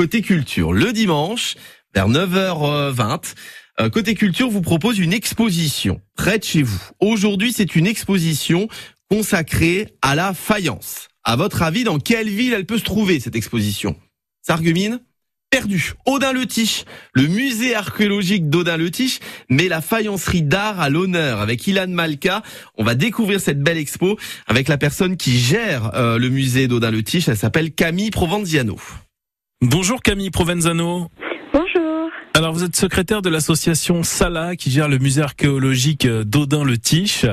côté culture. Le dimanche, vers 9h20, euh, côté culture vous propose une exposition près de chez vous. Aujourd'hui, c'est une exposition consacrée à la faïence. À votre avis, dans quelle ville elle peut se trouver cette exposition? Sargumine perdu. Audin-le-Tiche, le musée archéologique d'Audin-le-Tiche met la faïencerie d'art à l'honneur avec Ilan Malka. On va découvrir cette belle expo avec la personne qui gère euh, le musée d'Audin-le-Tiche. Elle s'appelle Camille Provanziano. Bonjour Camille Provenzano. Alors vous êtes secrétaire de l'association Sala qui gère le musée archéologique euh, d'Audin-le-Tiche.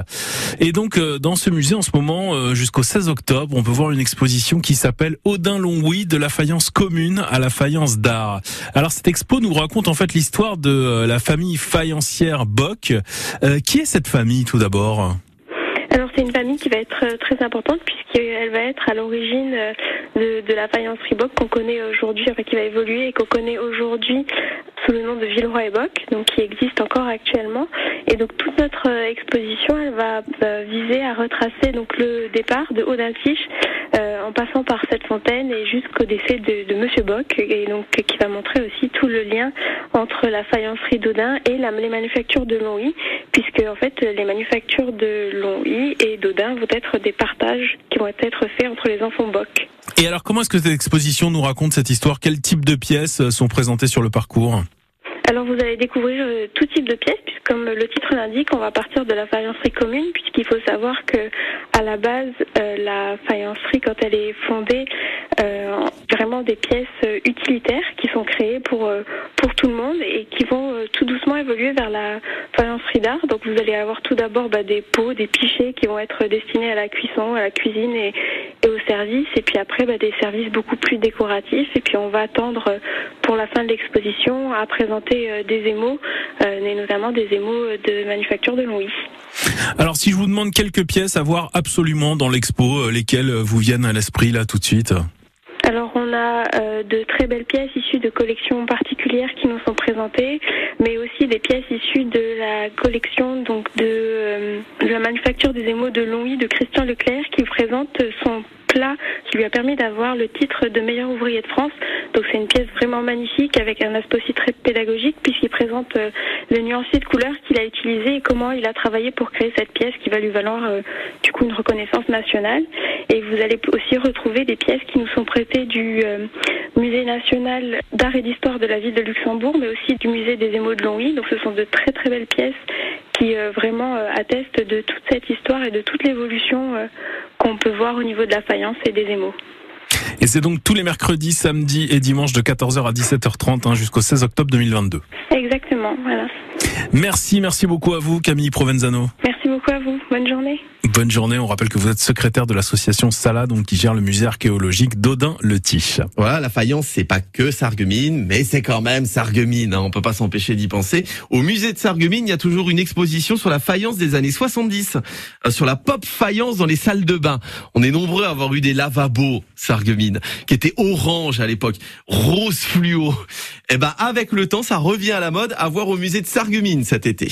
Et donc euh, dans ce musée en ce moment euh, jusqu'au 16 octobre, on peut voir une exposition qui s'appelle Audin Longwy de la faïence commune à la faïence d'art. Alors cette expo nous raconte en fait l'histoire de la famille faïencière Bock. qui est cette famille tout d'abord? Alors c'est une famille qui va être très importante puisqu'elle va être à l'origine de, de, la faïencerie Bock qu'on connaît aujourd'hui, enfin qui va évoluer et qu'on connaît aujourd'hui sous le nom de Villeroy Bock, donc qui existe encore actuellement. Et donc toute notre euh, exposition, elle va euh, viser à retracer donc le départ de Audin-Tiche euh, en passant par cette fontaine et jusqu'au décès de, Monsieur Bock, et donc qui va montrer aussi tout le lien entre la faïencerie d'Audin et la, les manufactures de Longwy, puisque en fait les manufactures de Longwy et d'Audin vont être des partages qui vont être faits entre les enfants Bock. Et alors comment est-ce que cette exposition nous raconte cette histoire? Quel type de pièces sont présentées sur le parcours? Alors vous allez découvrir euh, tout type de pièces, puisque comme le titre l'indique, on va partir de la faïencerie commune, puisqu'il faut savoir que à la base, euh, la faïencerie, quand elle est fondée, euh, vraiment des pièces utilitaires qui sont créées pour pour tout le monde et qui vont tout doucement évoluer vers la faïencerie d'art. Donc vous allez avoir tout d'abord bah, des pots, des pichets qui vont être destinés à la cuisson, à la cuisine et, et au service, et puis après bah, des services beaucoup plus décoratifs. Et puis on va attendre pour la fin de l'exposition à présenter euh, des émaux, euh, et notamment des émaux de manufacture de Louis. Alors si je vous demande quelques pièces à voir absolument dans l'expo, euh, lesquelles vous viennent à l'esprit là tout de suite alors on a de très belles pièces issues de collections particulières qui nous sont présentées, mais aussi des pièces issues de la collection donc de, la manufacture des émaux de Longwy de Christian Leclerc qui présente son plat qui lui a permis d'avoir le titre de meilleur ouvrier de France. Donc c'est une pièce vraiment magnifique avec un aspect aussi très pédagogique puisqu'il présente euh, le nuancier de couleurs qu'il a utilisé et comment il a travaillé pour créer cette pièce qui va lui valoir euh, du coup une reconnaissance nationale. Et vous allez aussi retrouver des pièces qui nous sont prêtées du euh, Musée national d'art et d'histoire de la ville de Luxembourg, mais aussi du musée des émaux de Longwy. Donc ce sont de très très belles pièces qui vraiment attestent de toute cette histoire et de toute l'évolution qu'on peut voir au niveau de la faïence et des émaux. Et c'est donc tous les mercredis, samedis et dimanches de 14h à 17h30 hein, jusqu'au 16 octobre 2022. Exactement, voilà. Merci, merci beaucoup à vous Camille Provenzano. Merci beaucoup à vous, bonne journée. Bonne journée. On rappelle que vous êtes secrétaire de l'association Sala, donc qui gère le musée archéologique d'Audin-le-Tiche. Voilà, la faïence, c'est pas que Sarreguemines, mais c'est quand même Sarreguemines. Hein, on peut pas s'empêcher d'y penser. Au musée de Sarreguemines, il y a toujours une exposition sur la faïence des années 70, euh, sur la pop faïence dans les salles de bain. On est nombreux à avoir eu des lavabos Sarreguemines, qui étaient orange à l'époque, rose fluo. Et eh ben, avec le temps, ça revient à la mode à voir au musée de Sarreguemines cet été.